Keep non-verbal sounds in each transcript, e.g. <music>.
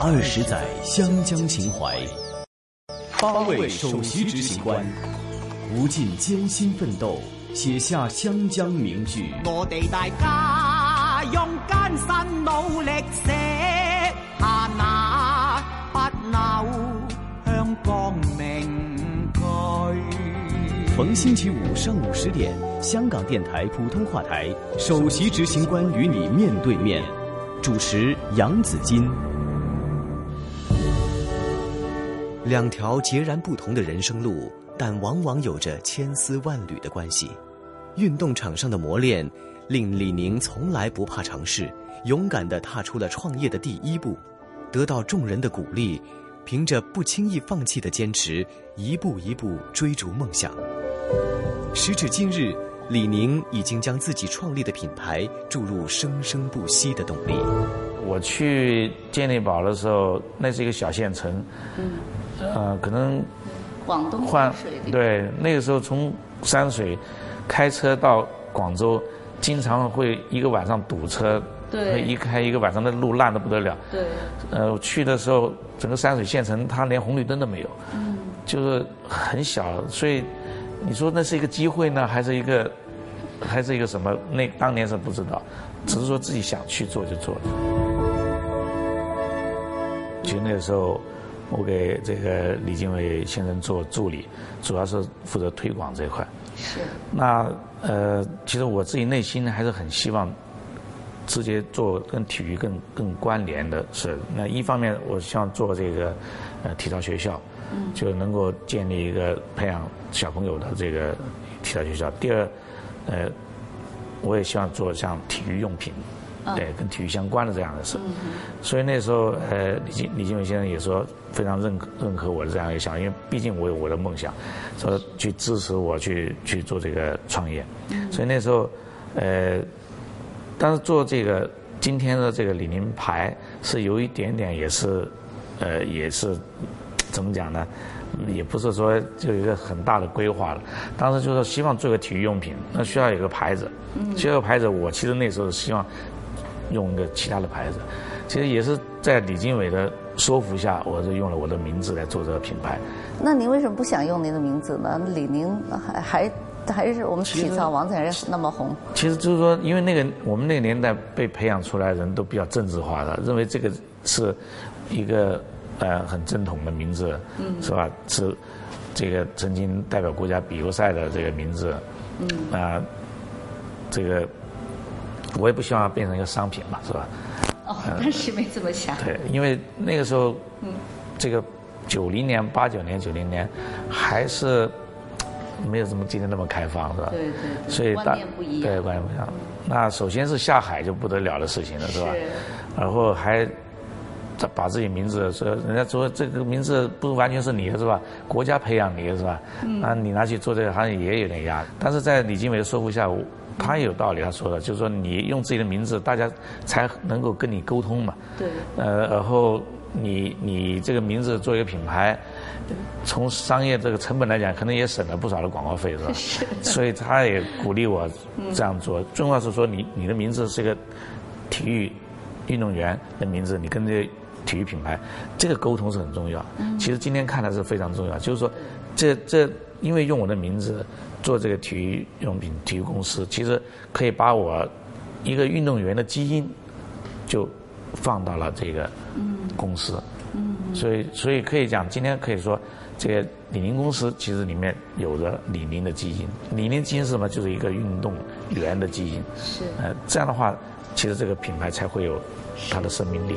二十载湘江情怀，八位首席执行官，无尽艰辛奋斗，写下湘江名句。我哋大家用艰辛努力写下那不朽香港名句。逢星期五上午十点，香港电台普通话台，首席执行官与你面对面，主持杨子金。两条截然不同的人生路，但往往有着千丝万缕的关系。运动场上的磨练，令李宁从来不怕尝试，勇敢地踏出了创业的第一步，得到众人的鼓励，凭着不轻易放弃的坚持，一步一步追逐梦想。时至今日，李宁已经将自己创立的品牌注入生生不息的动力。我去健力宝的时候，那是一个小县城，嗯，呃，可能广东换水对那个时候从山水开车到广州，经常会一个晚上堵车，对一开一个晚上的路烂的不得了。对，呃，我去的时候，整个山水县城它连红绿灯都没有，嗯，就是很小，所以你说那是一个机会呢，还是一个，还是一个什么？那当年是不知道，只是说自己想去做就做了。其实那个时候，我给这个李经纬先生做助理，主要是负责推广这一块。是那呃，其实我自己内心还是很希望直接做跟体育更更关联的事。那一方面，我希望做这个呃体操学校，就能够建立一个培养小朋友的这个体操学校。第二，呃，我也希望做像体育用品。对，跟体育相关的这样的事，所以那时候，呃，李经李金伟先生也说非常认可认可我的这样一个想法，因为毕竟我有我的梦想，说去支持我去去做这个创业，所以那时候，呃，但是做这个今天的这个李宁牌是有一点点也是，呃，也是怎么讲呢？也不是说就有一个很大的规划了，当时就是希望做个体育用品，那需要有个牌子，需要有个牌子，我其实那时候希望。用一个其他的牌子，其实也是在李经纬的说服下，我是用了我的名字来做这个品牌。那您为什么不想用您的名字呢？李宁还还还是我们体操王才是那么红。其实就是说，因为那个我们那个年代被培养出来的人都比较政治化的，认为这个是一个呃很正统的名字，嗯，是吧？是这个曾经代表国家比过赛的这个名字，嗯啊，这个。我也不希望变成一个商品嘛，是吧？哦，当时没这么想。对，因为那个时候，嗯，这个九零年、八九年、九零年，还是没有这么今天那么开放，是吧？对对。所以观念不一样。对，观念不一样。那首先是下海就不得了的事情了，是吧？是。然后还把自己名字说，人家说这个名字不完全是你的，是吧？国家培养你的是吧？嗯。那你拿去做这个，行业也有点压力。但是在李经纬的说服下，我。他也有道理，他说的，就是说你用自己的名字，大家才能够跟你沟通嘛。对。呃，然后你你这个名字做一个品牌，从商业这个成本来讲，可能也省了不少的广告费，是吧？是。所以他也鼓励我这样做。重要是说，你你的名字是一个体育运动员的名字，你跟这个体育品牌，这个沟通是很重要。嗯。其实今天看来是非常重要，就是说，这这因为用我的名字。做这个体育用品体育公司，其实可以把我一个运动员的基因就放到了这个公司，所以所以可以讲，今天可以说，这个李宁公司其实里面有着李宁的基因。李宁基因是什么？就是一个运动员的基因。是。呃，这样的话，其实这个品牌才会有它的生命力。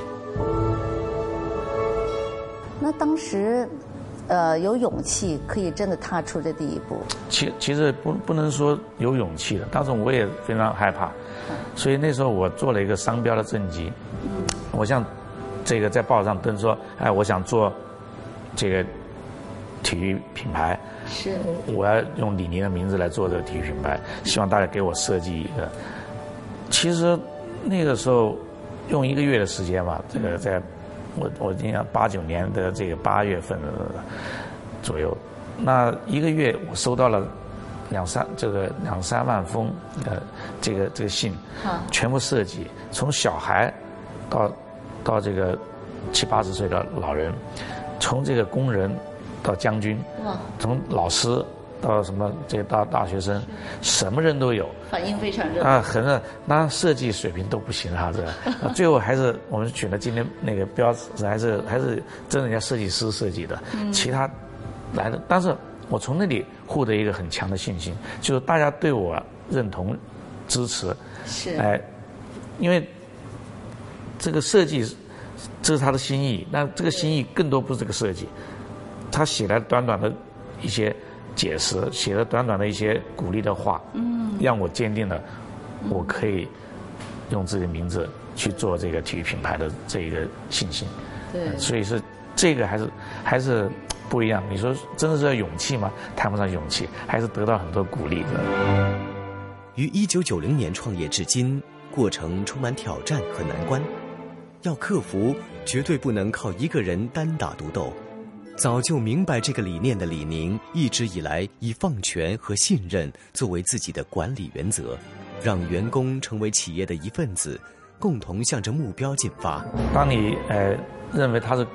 那当时。呃，有勇气可以真的踏出这第一步。其其实不不能说有勇气的，当时我也非常害怕，所以那时候我做了一个商标的征集。嗯。我向这个在报上登说，哎，我想做这个体育品牌。是。我要用李宁的名字来做这个体育品牌，希望大家给我设计一个。其实那个时候用一个月的时间吧，这个在。我我印象八九年的这个八月份左右，那一个月我收到了两三这个两三万封呃这个这个信，全部涉及从小孩到到这个七八十岁的老人，从这个工人到将军，从老师到什么这大大学生，什么人都有，反应非常热。啊，很热。那设计水平都不行啊，这。<laughs> 最后还是我们选了今天那个标志，还是还是真人家设计师设计的，其他来的，但是我从那里获得一个很强的信心，就是大家对我认同、支持，是。哎，因为这个设计这是他的心意，那这个心意更多不是这个设计，他写来短短的一些解释，写了短短的一些鼓励的话，嗯，让我坚定了我可以用自己的名字去做这个体育品牌的这一个信心。对，所以是这个还是还是不一样。你说真的是要勇气吗？谈不上勇气，还是得到很多鼓励的。于一九九零年创业至今，过程充满挑战和难关，要克服绝对不能靠一个人单打独斗。早就明白这个理念的李宁，一直以来以放权和信任作为自己的管理原则，让员工成为企业的一份子，共同向着目标进发。当你呃认为他是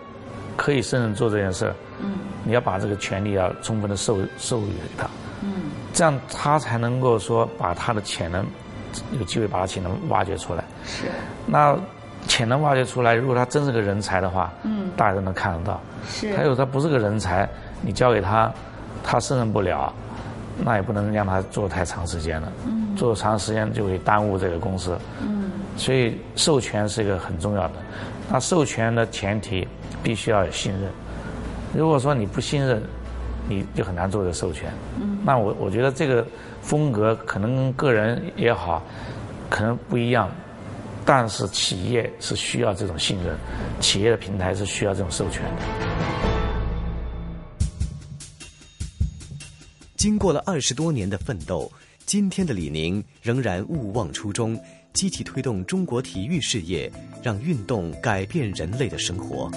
可以胜任做这件事儿，嗯，你要把这个权利要充分的授授予给他，嗯，这样他才能够说把他的潜能有机会把他潜能挖掘出来。是，那潜能挖掘出来，如果他真是个人才的话，嗯，大家都能看得到。是，还有他不是个人才，你交给他，他胜任不了，那也不能让他做太长时间了。嗯，做长时间就会耽误这个公司。嗯，所以授权是一个很重要的。那授权的前提必须要有信任。如果说你不信任，你就很难做这个授权。嗯，那我我觉得这个风格可能跟个人也好，可能不一样。但是企业是需要这种信任，企业的平台是需要这种授权的。经过了二十多年的奋斗，今天的李宁仍然勿忘初衷，积极推动中国体育事业，让运动改变人类的生活。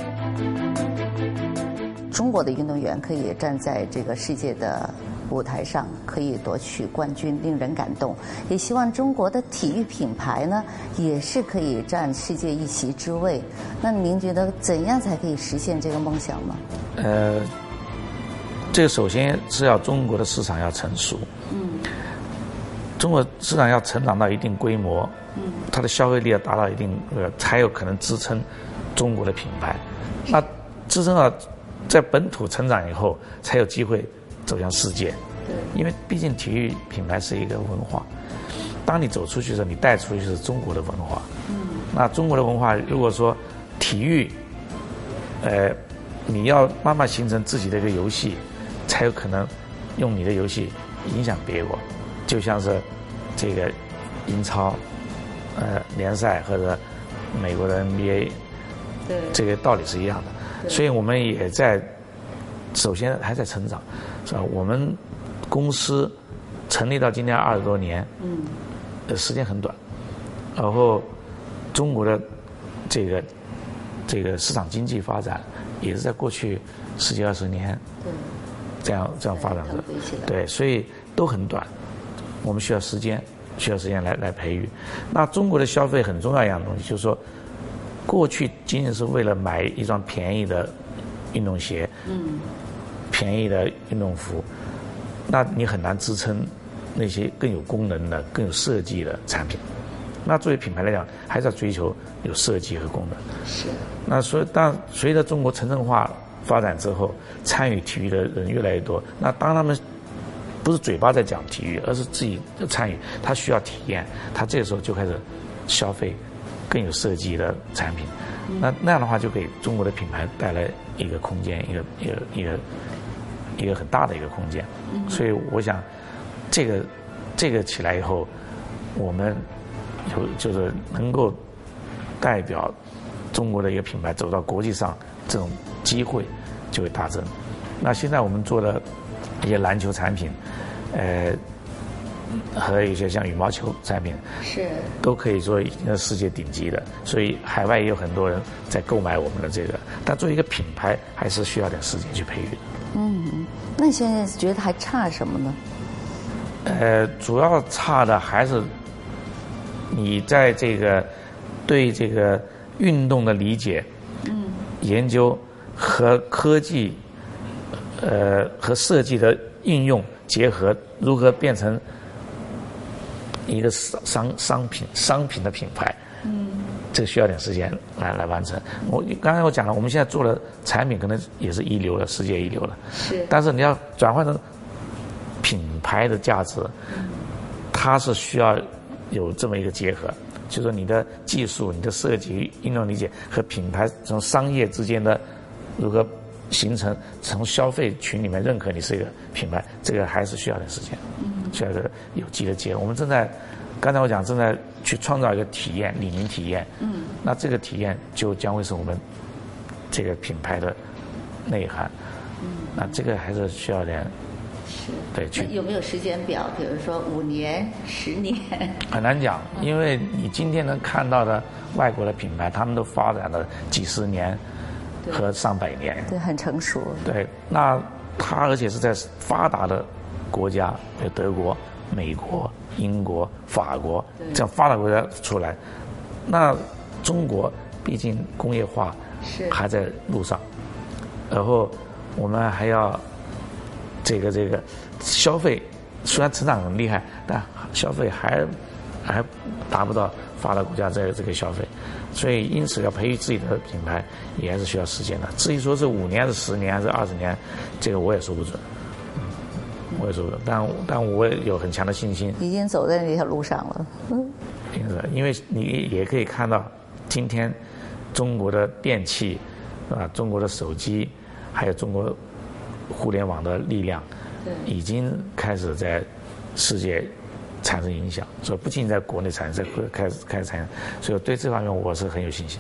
中国的运动员可以站在这个世界的舞台上，可以夺取冠军，令人感动。也希望中国的体育品牌呢，也是可以占世界一席之位。那您觉得怎样才可以实现这个梦想呢？呃，这个首先是要中国的市场要成熟。嗯。中国市场要成长到一定规模，嗯，它的消费力要达到一定呃，才有可能支撑中国的品牌。那支撑到。在本土成长以后，才有机会走向世界。对，因为毕竟体育品牌是一个文化，当你走出去的时候，你带出去是中国的文化。嗯。那中国的文化，如果说体育，呃，你要慢慢形成自己的一个游戏，才有可能用你的游戏影响别国。就像是这个英超，呃，联赛或者美国的 NBA，对，这个道理是一样的。所以我们也在，首先还在成长，是吧？我们公司成立到今天二十多年，嗯，呃，时间很短，然后中国的这个这个市场经济发展也是在过去十几二十年，对，这样这样发展的，对，所以都很短，我们需要时间，需要时间来来培育。那中国的消费很重要一样东西，就是说。过去仅仅是为了买一双便宜的运动鞋，嗯，便宜的运动服，那你很难支撑那些更有功能的、更有设计的产品。那作为品牌来讲，还是要追求有设计和功能。是。那所以，当随着中国城镇化发展之后，参与体育的人越来越多，那当他们不是嘴巴在讲体育，而是自己参与，他需要体验，他这个时候就开始消费。更有设计的产品，那那样的话就给中国的品牌带来一个空间，一个一个一个一个很大的一个空间。所以我想，这个这个起来以后，我们有就是能够代表中国的一个品牌走到国际上，这种机会就会大增。那现在我们做的一些篮球产品，呃。和一些像羽毛球产品是都可以说已经是世界顶级的，所以海外也有很多人在购买我们的这个。但作为一个品牌，还是需要点时间去培育的。嗯，那你现在觉得还差什么呢？呃，主要差的还是你在这个对这个运动的理解，嗯，研究和科技，呃，和设计的应用结合，如何变成一个商商商品商品的品牌。嗯，这个需要点时间来来完成。我刚才我讲了，我们现在做的产品可能也是一流的，世界一流的。是。但是你要转换成品牌的价值，它是需要有这么一个结合，就是说你的技术、你的设计、应用理解和品牌从商业之间的如何形成，从消费群里面认可你是一个品牌，这个还是需要点时间，需要个有机的结合。我们正在。刚才我讲正在去创造一个体验，李宁体验。嗯。那这个体验就将会是我们这个品牌的内涵。嗯。那这个还是需要点。是。对，去。有没有时间表？比如说五年、十年？很难讲，因为你今天能看到的外国的品牌，他们都发展了几十年和上百年。对，很成熟。对，那它而且是在发达的国家，有德国、美国。英国、法国这样发达国家出来，那中国毕竟工业化还在路上，然后我们还要这个这个消费，虽然成长很厉害，但消费还还达不到发达国家这这个消费，所以因此要培育自己的品牌也还是需要时间的。至于说是五年、还是十年、还是二十年，这个我也说不准。我也说，但但我也有很强的信心，已经走在那条路上了。嗯，因为你也可以看到，今天中国的电器，啊，中国的手机，还有中国互联网的力量，已经开始在世界产生影响。所以不仅在国内产生，会开始开始产生。所以对这方面我是很有信心。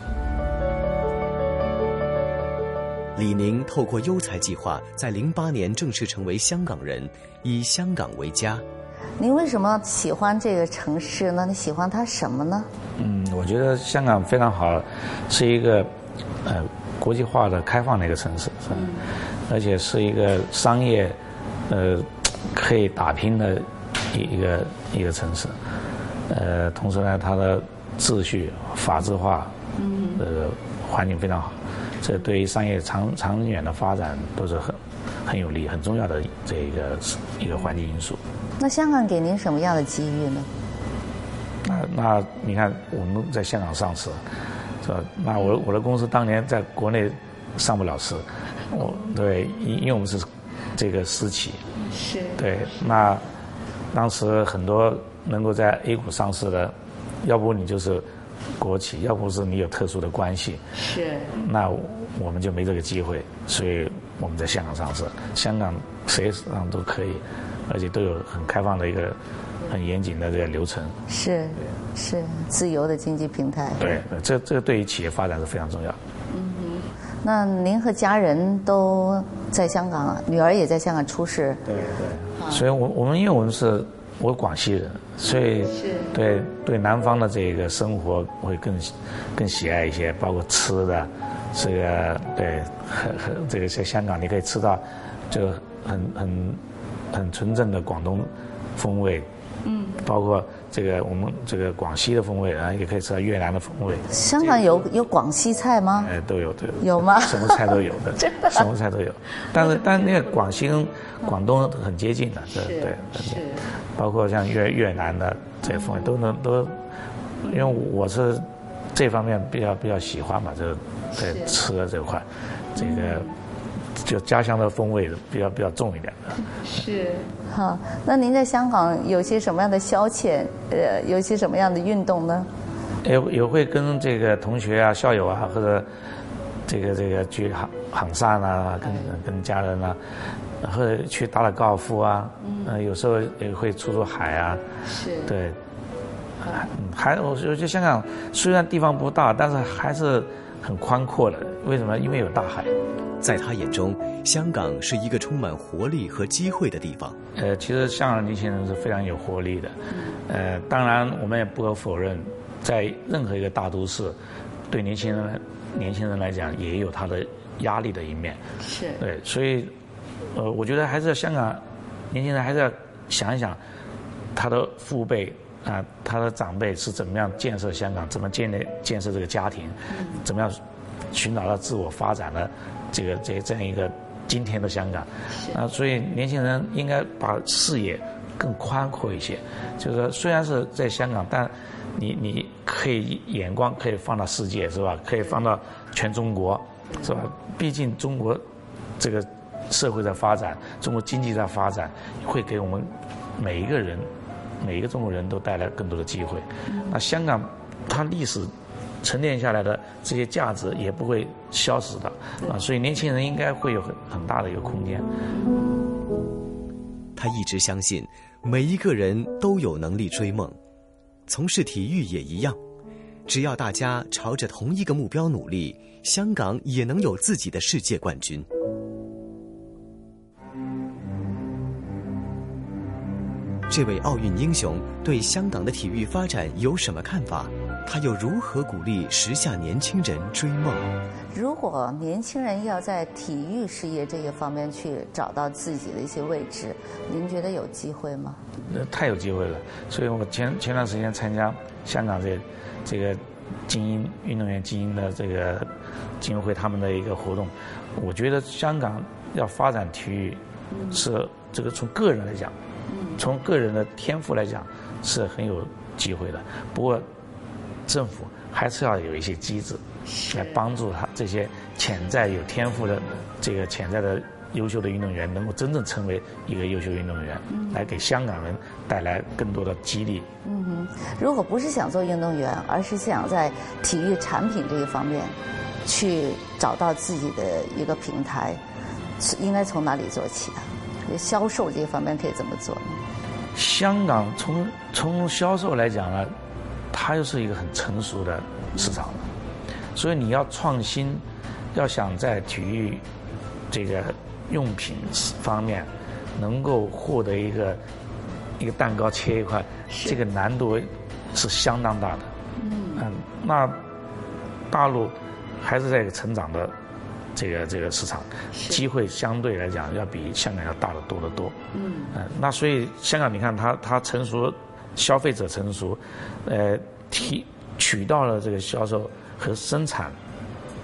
李宁透过优才计划，在零八年正式成为香港人，以香港为家。您为什么喜欢这个城市呢？你喜欢它什么呢？嗯，我觉得香港非常好，是一个呃国际化的开放的一个城市，是吧？而且是一个商业呃可以打拼的一一个一个城市。呃，同时呢，它的秩序、法制化，嗯，呃，环境非常好。这对于商业长长远的发展都是很很有利、很重要的这一个一个环境因素。那香港给您什么样的机遇呢？那那你看，我们在香港上市，是吧？那我我的公司当年在国内上不了市，我对，因因为我们是这个私企，是，对，那当时很多能够在 A 股上市的，要不你就是。国企要不是你有特殊的关系，是，那我们就没这个机会，所以我们在香港上市，香港谁上都可以，而且都有很开放的一个很严谨的这个流程。是，是自由的经济平台。对，这这对于企业发展是非常重要。嗯哼，那您和家人都在香港，女儿也在香港出世。对对。所以我我们因为我们是。我广西人，所以对对南方的这个生活会更更喜爱一些，包括吃的，这个对很很这个在香港你可以吃到这个很很很纯正的广东风味，嗯，包括这个我们这个广西的风味啊，也可以吃到越南的风味。香港有有广西菜吗？哎，都有都有。有吗？什么菜都有 <laughs> 的，什么菜都有。但是但那个广西跟广东很接近的，对对。是。包括像越越南的这些风味都能都，因为我是这方面比较比较喜欢嘛，这在吃的这块，这个就家乡的风味比较比较重一点的。是，好，那您在香港有些什么样的消遣？呃，有些什么样的运动呢？也也会跟这个同学啊、校友啊，或者这个这个去行行山啊，跟跟家人啊。然后去打打高尔夫啊，嗯，有时候也会出出海啊，是，对，还我觉得香港虽然地方不大，但是还是很宽阔的。为什么？因为有大海。在他眼中，香港是一个充满活力和机会的地方。呃，其实香港年轻人是非常有活力的。呃，当然我们也不可否认，在任何一个大都市，对年轻人年轻人来讲，也有他的压力的一面。是。对，所以。呃，我觉得还是要香港年轻人还是要想一想，他的父辈啊，他的长辈是怎么样建设香港，怎么建立建设这个家庭，怎么样寻找到自我发展的这个这这样一个今天的香港。啊，所以年轻人应该把视野更宽阔一些。就是说，虽然是在香港，但你你可以眼光可以放到世界，是吧？可以放到全中国，是吧？毕竟中国这个社会在发展，中国经济在发展，会给我们每一个人。每一个中国人都带来更多的机会，那香港它历史沉淀下来的这些价值也不会消失的啊，所以年轻人应该会有很很大的一个空间。他一直相信每一个人都有能力追梦，从事体育也一样，只要大家朝着同一个目标努力，香港也能有自己的世界冠军。这位奥运英雄对香港的体育发展有什么看法？他又如何鼓励时下年轻人追梦？如果年轻人要在体育事业这个方面去找到自己的一些位置，您觉得有机会吗？那太有机会了。所以我前前段时间参加香港这这个精英运动员精英的这个精英会他们的一个活动，我觉得香港要发展体育，是这个从个人来讲。从个人的天赋来讲，是很有机会的。不过，政府还是要有一些机制，来帮助他这些潜在有天赋的这个潜在的优秀的运动员，能够真正成为一个优秀运动员，来给香港人带来更多的激励。嗯哼，如果不是想做运动员，而是想在体育产品这一方面去找到自己的一个平台，是应该从哪里做起啊？销售这方面可以怎么做呢？香港从从销售来讲呢，它又是一个很成熟的市场了，所以你要创新，要想在体育这个用品方面能够获得一个一个蛋糕切一块，这个难度是相当大的。嗯，那大陆还是在一个成长的。这个这个市场机会相对来讲要比香港要大得多得多。嗯，那所以香港你看它它成熟，消费者成熟，呃，提渠道的这个销售和生产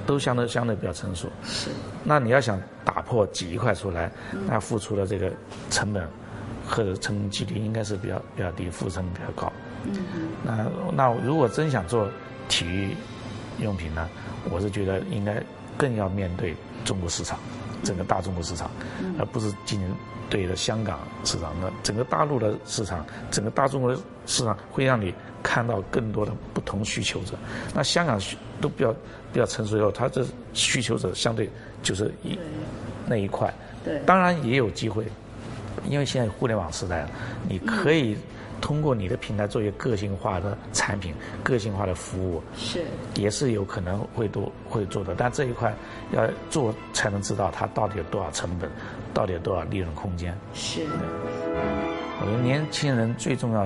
都相对相对比较成熟。是。那你要想打破挤一块出来，那付出的这个成本或者成功几率应该是比较比较低，付出成本比较高。嗯那那如果真想做体育用品呢，我是觉得应该。更要面对中国市场，整个大中国市场，而不是仅仅对着香港市场。那整个大陆的市场，整个大中国市场会让你看到更多的不同需求者。那香港都比较比较成熟以后，它的需求者相对就是一那一块。对，当然也有机会，因为现在互联网时代了，你可以。通过你的平台做一个个性化的产品、个性化的服务，是也是有可能会多会做的。但这一块要做才能知道它到底有多少成本，到底有多少利润空间。是，我觉得年轻人最重要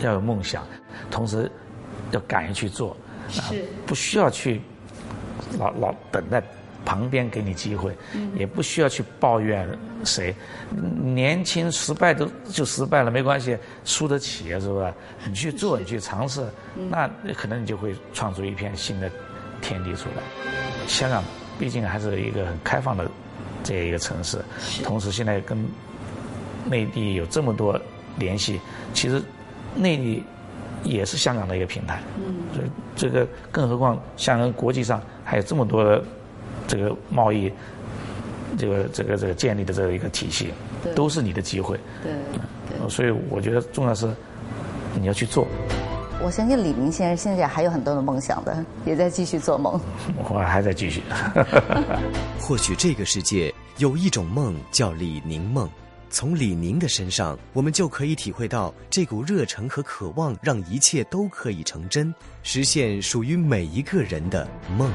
要有梦想，同时要敢于去做，是不需要去老老等待。旁边给你机会，也不需要去抱怨谁，年轻失败都就失败了，没关系，输得起是不是？你去做，你去尝试，那可能你就会创出一片新的天地出来。香港毕竟还是一个很开放的这一个城市，同时现在跟内地有这么多联系，其实内地也是香港的一个平台。嗯，这个更何况香港国际上还有这么多的。这个贸易，这个这个这个建立的这个一个体系，都是你的机会。对，所以我觉得重要是你要去做。我相信李明先生现在还有很多的梦想的，也在继续做梦。<laughs> 我还在继续。<laughs> 或许这个世界有一种梦叫李宁梦，从李宁的身上，我们就可以体会到这股热诚和渴望，让一切都可以成真，实现属于每一个人的梦。